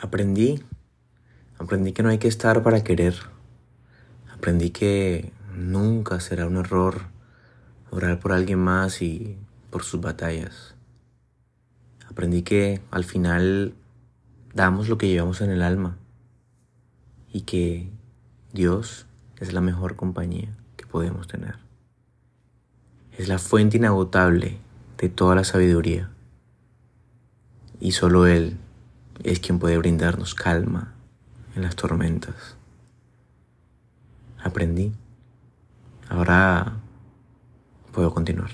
Aprendí, aprendí que no hay que estar para querer. Aprendí que nunca será un error orar por alguien más y por sus batallas. Aprendí que al final damos lo que llevamos en el alma y que Dios es la mejor compañía que podemos tener. Es la fuente inagotable de toda la sabiduría y solo Él es quien puede brindarnos calma en las tormentas. Aprendí. Ahora puedo continuar.